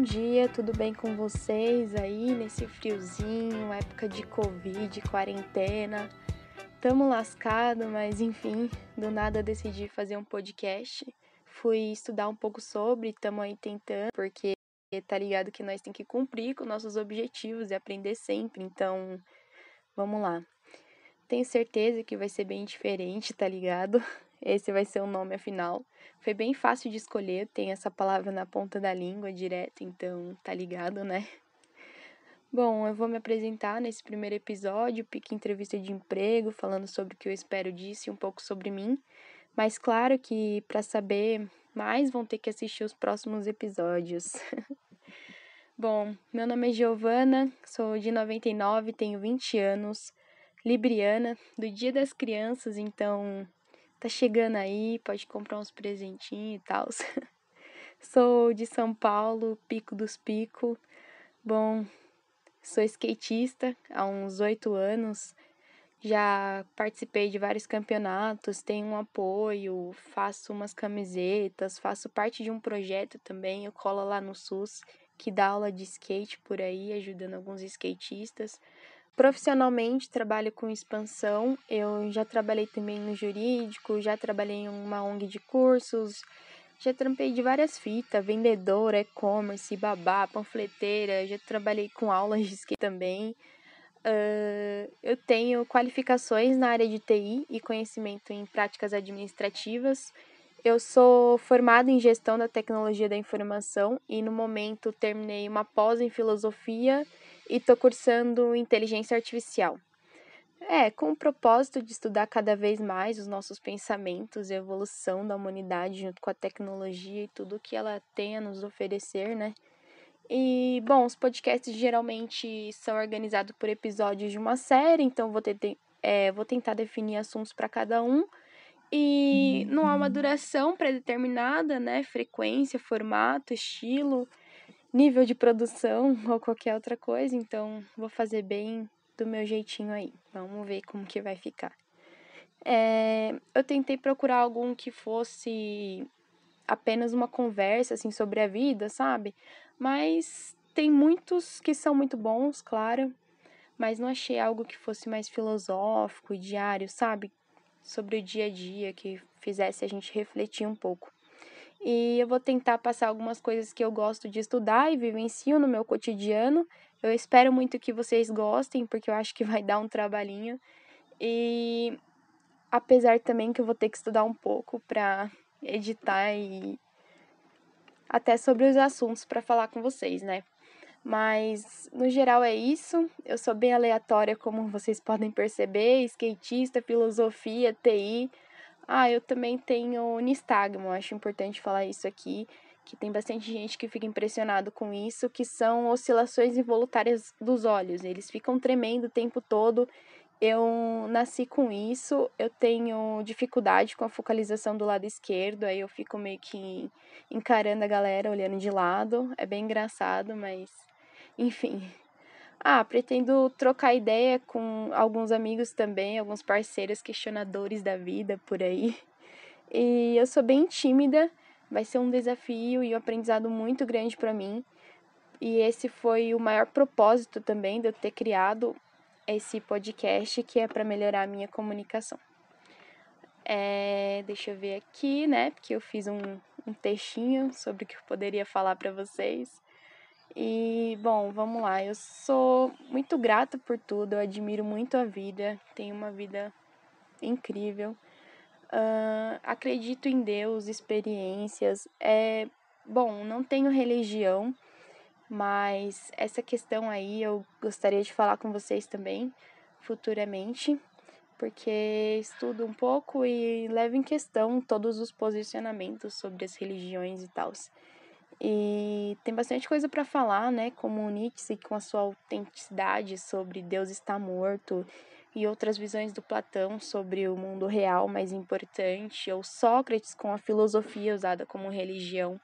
bom dia, tudo bem com vocês aí nesse friozinho, época de Covid, quarentena? Tamo lascado, mas enfim, do nada decidi fazer um podcast. Fui estudar um pouco sobre, tamo aí tentando, porque tá ligado que nós tem que cumprir com nossos objetivos e aprender sempre, então vamos lá. Tenho certeza que vai ser bem diferente, tá ligado? Esse vai ser o nome afinal. Foi bem fácil de escolher, tem essa palavra na ponta da língua direto, então tá ligado, né? Bom, eu vou me apresentar nesse primeiro episódio, pique entrevista de emprego, falando sobre o que eu espero disso e um pouco sobre mim. Mas claro que para saber mais vão ter que assistir os próximos episódios. Bom, meu nome é Giovana, sou de 99, tenho 20 anos, libriana, do Dia das Crianças, então tá chegando aí, pode comprar uns presentinhos e tal. Sou de São Paulo, Pico dos Picos. Bom, sou skatista há uns oito anos. Já participei de vários campeonatos, tenho um apoio, faço umas camisetas, faço parte de um projeto também, eu colo lá no SUS, que dá aula de skate por aí, ajudando alguns skatistas. Profissionalmente, trabalho com expansão. Eu já trabalhei também no jurídico, já trabalhei em uma ONG de cursos, já trampei de várias fitas, vendedora, e-commerce, babá, panfleteira, já trabalhei com aulas de skate também. Uh, eu tenho qualificações na área de TI e conhecimento em práticas administrativas. Eu sou formada em gestão da tecnologia da informação e no momento terminei uma pós em filosofia e estou cursando inteligência artificial. É, com o propósito de estudar cada vez mais os nossos pensamentos e a evolução da humanidade junto com a tecnologia e tudo que ela tem a nos oferecer, né? E, bom, os podcasts geralmente são organizados por episódios de uma série, então vou, ter, é, vou tentar definir assuntos para cada um. E não há uma duração pré-determinada, né? Frequência, formato, estilo nível de produção ou qualquer outra coisa, então vou fazer bem do meu jeitinho aí. Vamos ver como que vai ficar. É, eu tentei procurar algum que fosse apenas uma conversa assim sobre a vida, sabe? Mas tem muitos que são muito bons, claro, mas não achei algo que fosse mais filosófico, diário, sabe? Sobre o dia a dia que fizesse a gente refletir um pouco. E eu vou tentar passar algumas coisas que eu gosto de estudar e vivencio no meu cotidiano. Eu espero muito que vocês gostem, porque eu acho que vai dar um trabalhinho. E apesar também que eu vou ter que estudar um pouco para editar e até sobre os assuntos para falar com vocês, né? Mas no geral é isso. Eu sou bem aleatória, como vocês podem perceber, skatista, filosofia, TI. Ah, eu também tenho nistagmo, acho importante falar isso aqui, que tem bastante gente que fica impressionado com isso, que são oscilações involuntárias dos olhos. Eles ficam tremendo o tempo todo. Eu nasci com isso, eu tenho dificuldade com a focalização do lado esquerdo, aí eu fico meio que encarando a galera, olhando de lado. É bem engraçado, mas enfim, ah, pretendo trocar ideia com alguns amigos também, alguns parceiros questionadores da vida por aí. E eu sou bem tímida, vai ser um desafio e um aprendizado muito grande para mim. E esse foi o maior propósito também de eu ter criado esse podcast, que é para melhorar a minha comunicação. É, deixa eu ver aqui, né? Porque eu fiz um, um textinho sobre o que eu poderia falar para vocês. E, bom, vamos lá. Eu sou muito grata por tudo, eu admiro muito a vida, tenho uma vida incrível. Uh, acredito em Deus, experiências. É, bom, não tenho religião, mas essa questão aí eu gostaria de falar com vocês também futuramente, porque estudo um pouco e levo em questão todos os posicionamentos sobre as religiões e tal. E tem bastante coisa para falar, né? Como Nietzsche com a sua autenticidade sobre Deus está morto e outras visões do Platão sobre o mundo real mais importante, ou Sócrates com a filosofia usada como religião.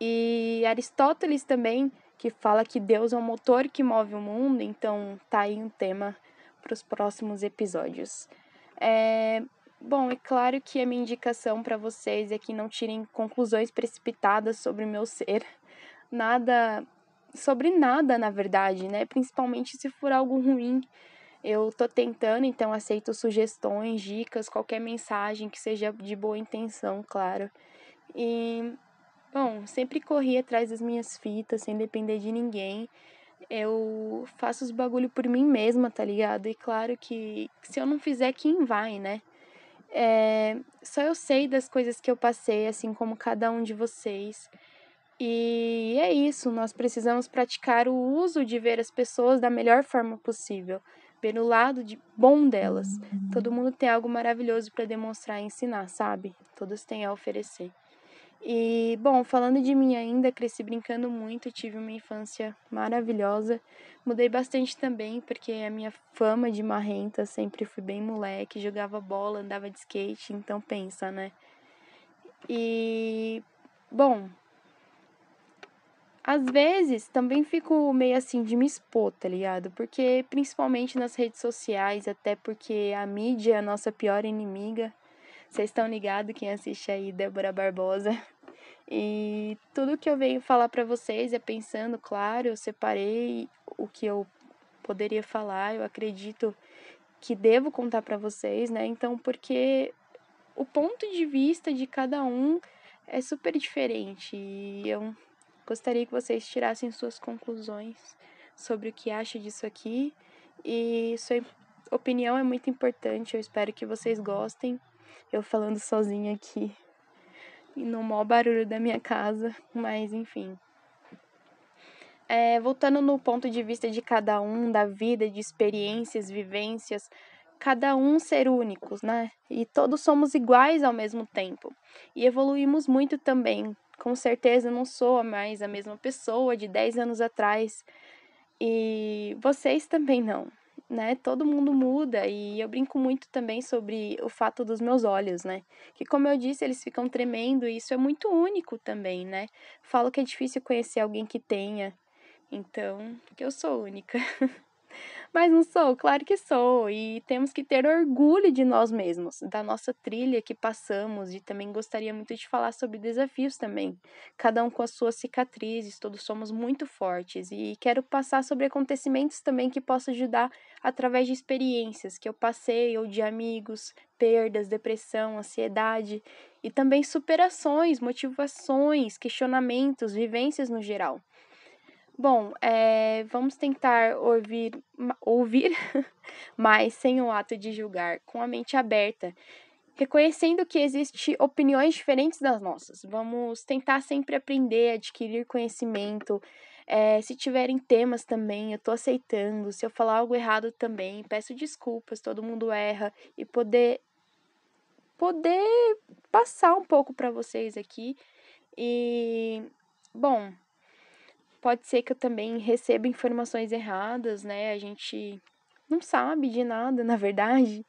E Aristóteles também, que fala que Deus é o motor que move o mundo, então tá aí um tema para os próximos episódios. É, Bom, é claro que a minha indicação para vocês é que não tirem conclusões precipitadas sobre o meu ser. nada sobre nada, na verdade, né? Principalmente se for algo ruim. Eu tô tentando, então aceito sugestões, dicas, qualquer mensagem que seja de boa intenção, claro. E, bom, sempre corri atrás das minhas fitas, sem depender de ninguém. Eu faço os bagulho por mim mesma, tá ligado? E claro que se eu não fizer, quem vai, né? É, só eu sei das coisas que eu passei, assim como cada um de vocês. E é isso, nós precisamos praticar o uso de ver as pessoas da melhor forma possível, ver o lado de bom delas. Todo mundo tem algo maravilhoso para demonstrar e ensinar, sabe? Todos têm a oferecer. E, bom, falando de mim ainda, cresci brincando muito, tive uma infância maravilhosa. Mudei bastante também, porque a minha fama de marrenta sempre fui bem moleque, jogava bola, andava de skate, então pensa, né? E, bom, às vezes também fico meio assim de me expor, tá ligado? Porque principalmente nas redes sociais, até porque a mídia é a nossa pior inimiga. Vocês estão ligados quem assiste aí Débora Barbosa. E tudo que eu venho falar para vocês é pensando, claro, eu separei o que eu poderia falar, eu acredito que devo contar para vocês, né? Então, porque o ponto de vista de cada um é super diferente e eu Gostaria que vocês tirassem suas conclusões sobre o que acha disso aqui e sua opinião é muito importante. Eu espero que vocês gostem. Eu falando sozinha aqui e no maior barulho da minha casa, mas enfim. É, voltando no ponto de vista de cada um, da vida, de experiências, vivências, cada um ser únicos, né? E todos somos iguais ao mesmo tempo. E evoluímos muito também com certeza não sou mais a mesma pessoa de 10 anos atrás. E vocês também não, né? Todo mundo muda e eu brinco muito também sobre o fato dos meus olhos, né? Que como eu disse, eles ficam tremendo e isso é muito único também, né? Falo que é difícil conhecer alguém que tenha. Então, porque eu sou única. Mas não sou, claro que sou. E temos que ter orgulho de nós mesmos, da nossa trilha que passamos. E também gostaria muito de falar sobre desafios também. Cada um com as suas cicatrizes, todos somos muito fortes. E quero passar sobre acontecimentos também que possam ajudar através de experiências que eu passei, ou de amigos, perdas, depressão, ansiedade. E também superações, motivações, questionamentos, vivências no geral. Bom, é, vamos tentar ouvir, ouvir mais sem o ato de julgar, com a mente aberta, reconhecendo que existem opiniões diferentes das nossas. Vamos tentar sempre aprender, adquirir conhecimento. É, se tiverem temas também, eu tô aceitando. Se eu falar algo errado também, peço desculpas, todo mundo erra. E poder, poder passar um pouco para vocês aqui. E, bom, Pode ser que eu também receba informações erradas, né? A gente não sabe de nada, na verdade.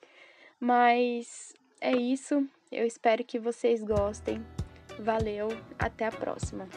Mas é isso. Eu espero que vocês gostem. Valeu, até a próxima.